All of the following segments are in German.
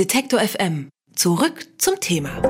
Detektor FM. Zurück zum Thema.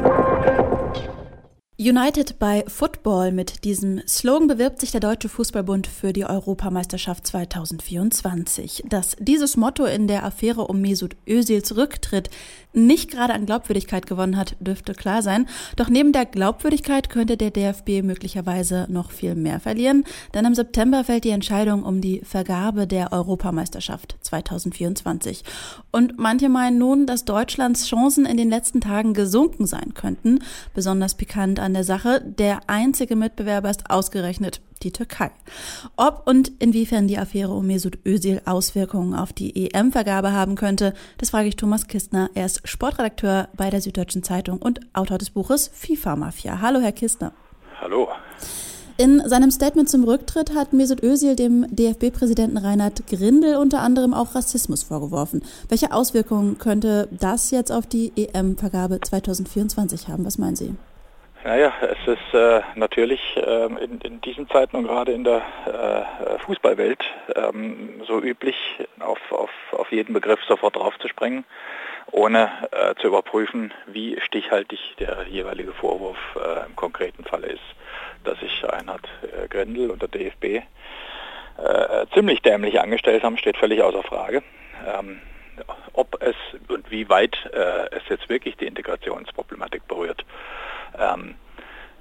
United by Football. Mit diesem Slogan bewirbt sich der Deutsche Fußballbund für die Europameisterschaft 2024. Dass dieses Motto in der Affäre um Mesut Özils Rücktritt nicht gerade an Glaubwürdigkeit gewonnen hat, dürfte klar sein. Doch neben der Glaubwürdigkeit könnte der DFB möglicherweise noch viel mehr verlieren, denn im September fällt die Entscheidung um die Vergabe der Europameisterschaft 2024. Und manche meinen nun, dass Deutschlands Chancen in den letzten Tagen gesunken sein könnten, besonders pikant an der Sache. Der einzige Mitbewerber ist ausgerechnet die Türkei. Ob und inwiefern die Affäre um Mesut Özil Auswirkungen auf die EM-Vergabe haben könnte, das frage ich Thomas Kistner. Er ist Sportredakteur bei der Süddeutschen Zeitung und Autor des Buches FIFA Mafia. Hallo, Herr Kistner. Hallo. In seinem Statement zum Rücktritt hat Mesut Özil dem DFB-Präsidenten Reinhard Grindel unter anderem auch Rassismus vorgeworfen. Welche Auswirkungen könnte das jetzt auf die EM-Vergabe 2024 haben? Was meinen Sie? Naja, es ist äh, natürlich äh, in, in, diesen Zeiten und gerade in der äh, Fußballwelt ähm, so üblich, auf, auf, auf jeden Begriff sofort draufzuspringen, ohne äh, zu überprüfen, wie stichhaltig der jeweilige Vorwurf äh, im konkreten Falle ist. Dass sich Reinhard äh, Grindel und der DFB ziemlich dämlich angestellt haben, steht völlig außer Frage. Ähm, ob es und wie weit es jetzt wirklich die Integrationsproblematik berührt, ähm,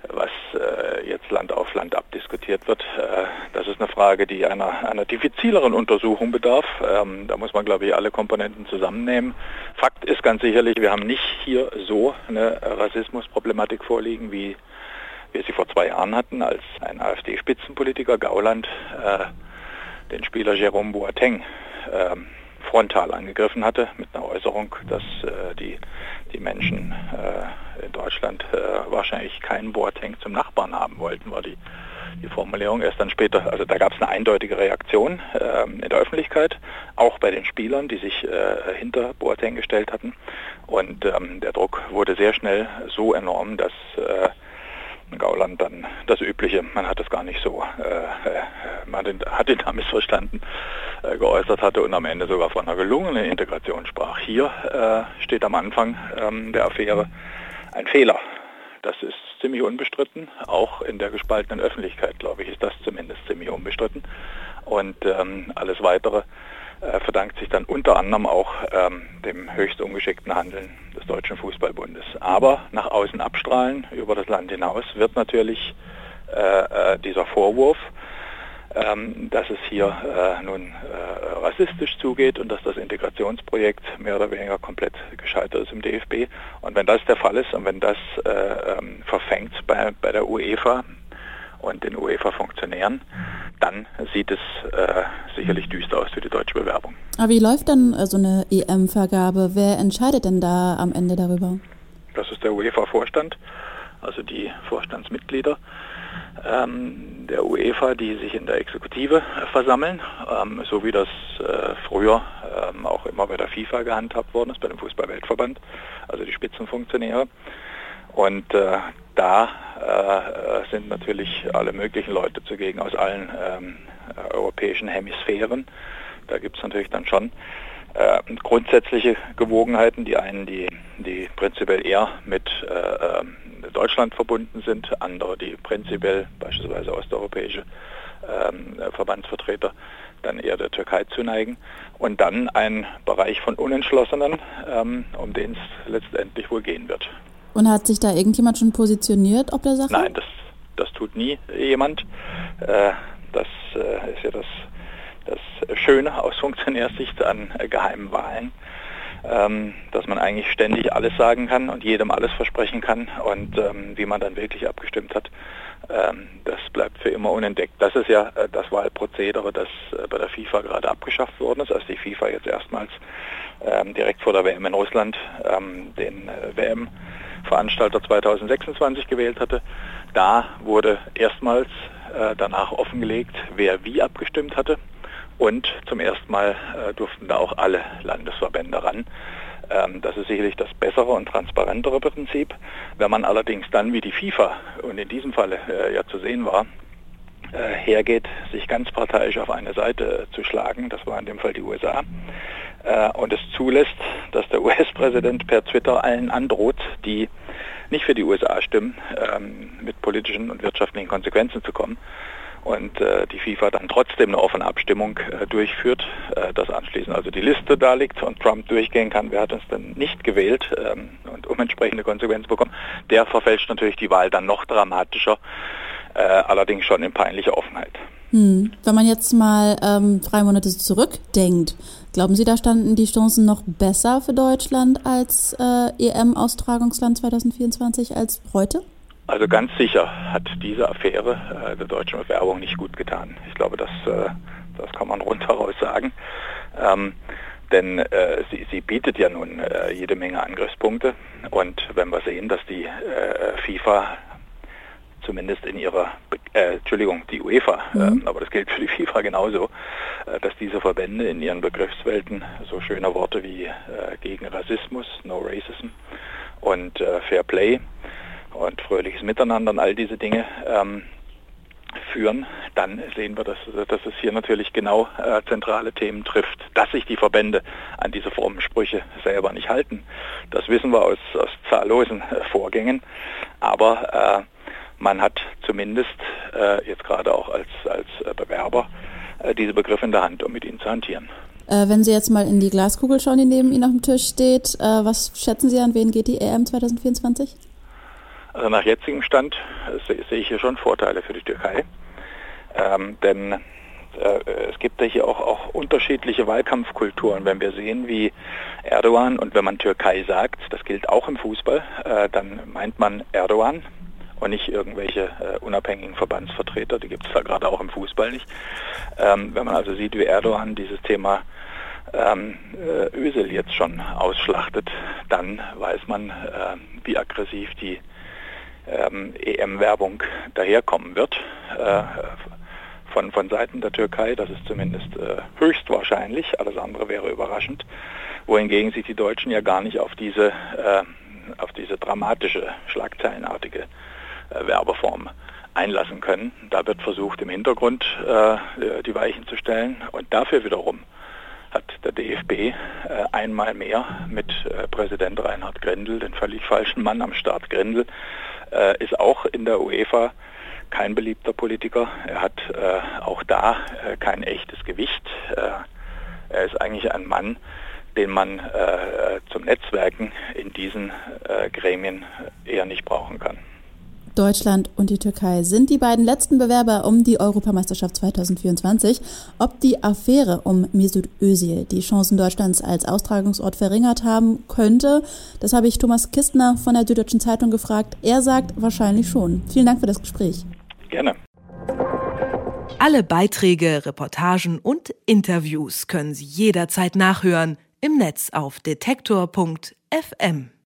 was äh, jetzt Land auf Land abdiskutiert wird. Äh, das ist eine Frage, die einer, einer diffizileren Untersuchung bedarf. Ähm, da muss man, glaube ich, alle Komponenten zusammennehmen. Fakt ist ganz sicherlich, wir haben nicht hier so eine Rassismusproblematik vorliegen, wie wir sie vor zwei Jahren hatten, als ein AfD-Spitzenpolitiker Gauland äh, den Spieler Jerome Boateng ähm, frontal angegriffen hatte mit einer Äußerung, dass äh, die, die Menschen äh, in Deutschland äh, wahrscheinlich keinen Boateng zum Nachbarn haben wollten, war die, die Formulierung. Erst dann später, also da gab es eine eindeutige Reaktion ähm, in der Öffentlichkeit, auch bei den Spielern, die sich äh, hinter Boateng gestellt hatten. Und ähm, der Druck wurde sehr schnell so enorm, dass äh, Gauland dann das Übliche, man hat es gar nicht so, äh, äh man hat ihn da missverstanden, äh, geäußert hatte und am Ende sogar von einer gelungenen Integration sprach. Hier äh, steht am Anfang ähm, der Affäre ein Fehler. Das ist ziemlich unbestritten, auch in der gespaltenen Öffentlichkeit, glaube ich, ist das zumindest ziemlich unbestritten. Und ähm, alles Weitere äh, verdankt sich dann unter anderem auch ähm, dem höchst ungeschickten Handeln des Deutschen Fußballbundes. Aber nach außen abstrahlen über das Land hinaus wird natürlich äh, äh dieser Vorwurf, ähm, dass es hier äh, nun äh, rassistisch zugeht und dass das Integrationsprojekt mehr oder weniger komplett gescheitert ist im DFB. Und wenn das der Fall ist und wenn das äh, ähm, verfängt bei, bei der UEFA und den UEFA-Funktionären, dann sieht es äh, sicherlich düster aus für die deutsche Bewerbung. Aber wie läuft dann äh, so eine EM-Vergabe? Wer entscheidet denn da am Ende darüber? Das ist der UEFA-Vorstand, also die Vorstandsmitglieder ähm, der UEFA, die sich in der Exekutive äh, versammeln, ähm, so wie das äh, früher ähm, auch immer bei der FIFA gehandhabt worden ist, bei dem Fußballweltverband, also die Spitzenfunktionäre. Und äh, da äh, sind natürlich alle möglichen Leute zugegen aus allen ähm, europäischen Hemisphären. Da gibt es natürlich dann schon äh, grundsätzliche Gewogenheiten. Die einen, die, die prinzipiell eher mit äh, Deutschland verbunden sind, andere, die prinzipiell beispielsweise osteuropäische ähm, Verbandsvertreter dann eher der Türkei zuneigen. Und dann ein Bereich von Unentschlossenen, ähm, um den es letztendlich wohl gehen wird. Und hat sich da irgendjemand schon positioniert ob der Sache? Nein, das, das tut nie jemand. Äh, das äh, ist ja das, das Schöne aus Funktionärssicht an äh, geheimen Wahlen, ähm, dass man eigentlich ständig alles sagen kann und jedem alles versprechen kann und ähm, wie man dann wirklich abgestimmt hat, ähm, das bleibt für immer unentdeckt. Das ist ja äh, das Wahlprozedere, das äh, bei der FIFA gerade abgeschafft worden ist, als die FIFA jetzt erstmals direkt vor der WM in Russland den äh, WM Veranstalter 2026 gewählt hatte. Da wurde erstmals danach offengelegt, wer wie abgestimmt hatte. Und zum ersten Mal äh, durften da auch alle Landesverbände ran. Ähm, das ist sicherlich das bessere und transparentere Prinzip. Wenn man allerdings dann wie die FIFA und in diesem Falle äh, ja zu sehen war, äh, hergeht, sich ganz parteiisch auf eine Seite zu schlagen, das war in dem Fall die USA, äh, und es zulässt, dass der US-Präsident per Twitter allen androht, die nicht für die USA stimmen, ähm, mit politischen und wirtschaftlichen Konsequenzen zu kommen und äh, die FIFA dann trotzdem eine offene Abstimmung äh, durchführt, äh, dass anschließend also die Liste da liegt und Trump durchgehen kann, wer hat uns denn nicht gewählt ähm, und um entsprechende Konsequenzen bekommen, der verfälscht natürlich die Wahl dann noch dramatischer, äh, allerdings schon in peinlicher Offenheit. Hm. Wenn man jetzt mal ähm, drei Monate zurückdenkt, glauben Sie, da standen die Chancen noch besser für Deutschland als äh, EM-Austragungsland 2024 als heute? Also ganz sicher hat diese Affäre äh, der deutschen Bewerbung nicht gut getan. Ich glaube, das, äh, das kann man rundheraus sagen. Ähm, denn äh, sie, sie, bietet ja nun äh, jede Menge Angriffspunkte. Und wenn wir sehen, dass die äh, FIFA zumindest in ihrer, äh, Entschuldigung, die UEFA, mhm. aber das gilt für die FIFA genauso, dass diese Verbände in ihren Begriffswelten so schöne Worte wie gegen Rassismus, No Racism und Fair Play und fröhliches Miteinander und all diese Dinge ähm, führen, dann sehen wir, dass, dass es hier natürlich genau äh, zentrale Themen trifft. Dass sich die Verbände an diese Formensprüche selber nicht halten, das wissen wir aus, aus zahllosen äh, Vorgängen. Aber äh, man hat zumindest äh, jetzt gerade auch als, als äh, Bewerber diese Begriffe in der Hand, um mit ihnen zu hantieren. wenn Sie jetzt mal in die Glaskugel schauen, die neben Ihnen auf dem Tisch steht, was schätzen Sie an, wen geht die EM 2024? Also nach jetzigem Stand sehe ich hier schon Vorteile für die Türkei. Ähm, denn äh, es gibt ja hier auch, auch unterschiedliche Wahlkampfkulturen. Wenn wir sehen, wie Erdogan und wenn man Türkei sagt, das gilt auch im Fußball, äh, dann meint man Erdogan und nicht irgendwelche äh, unabhängigen Verbandsvertreter, die gibt es da gerade auch im Fußball nicht. Ähm, wenn man also sieht, wie Erdogan dieses Thema ähm, äh, Ösel jetzt schon ausschlachtet, dann weiß man, äh, wie aggressiv die ähm, EM-Werbung daherkommen wird äh, von, von Seiten der Türkei. Das ist zumindest äh, höchstwahrscheinlich, alles andere wäre überraschend. Wohingegen sich die Deutschen ja gar nicht auf diese, äh, auf diese dramatische, schlagzeilenartige äh, Werbeform einlassen können. Da wird versucht, im Hintergrund äh, die Weichen zu stellen und dafür wiederum hat der DFB äh, einmal mehr mit äh, Präsident Reinhard Grindel, den völlig falschen Mann am Start Grindel, äh, ist auch in der UEFA kein beliebter Politiker. Er hat äh, auch da äh, kein echtes Gewicht. Äh, er ist eigentlich ein Mann, den man zum Netzwerken in diesen Gremien eher nicht brauchen kann. Deutschland und die Türkei sind die beiden letzten Bewerber um die Europameisterschaft 2024. Ob die Affäre um Mesut Özil die Chancen Deutschlands als Austragungsort verringert haben könnte, das habe ich Thomas Kistner von der Süddeutschen Zeitung gefragt. Er sagt wahrscheinlich schon. Vielen Dank für das Gespräch. Gerne. Alle Beiträge, Reportagen und Interviews können Sie jederzeit nachhören im Netz auf detektor.fm.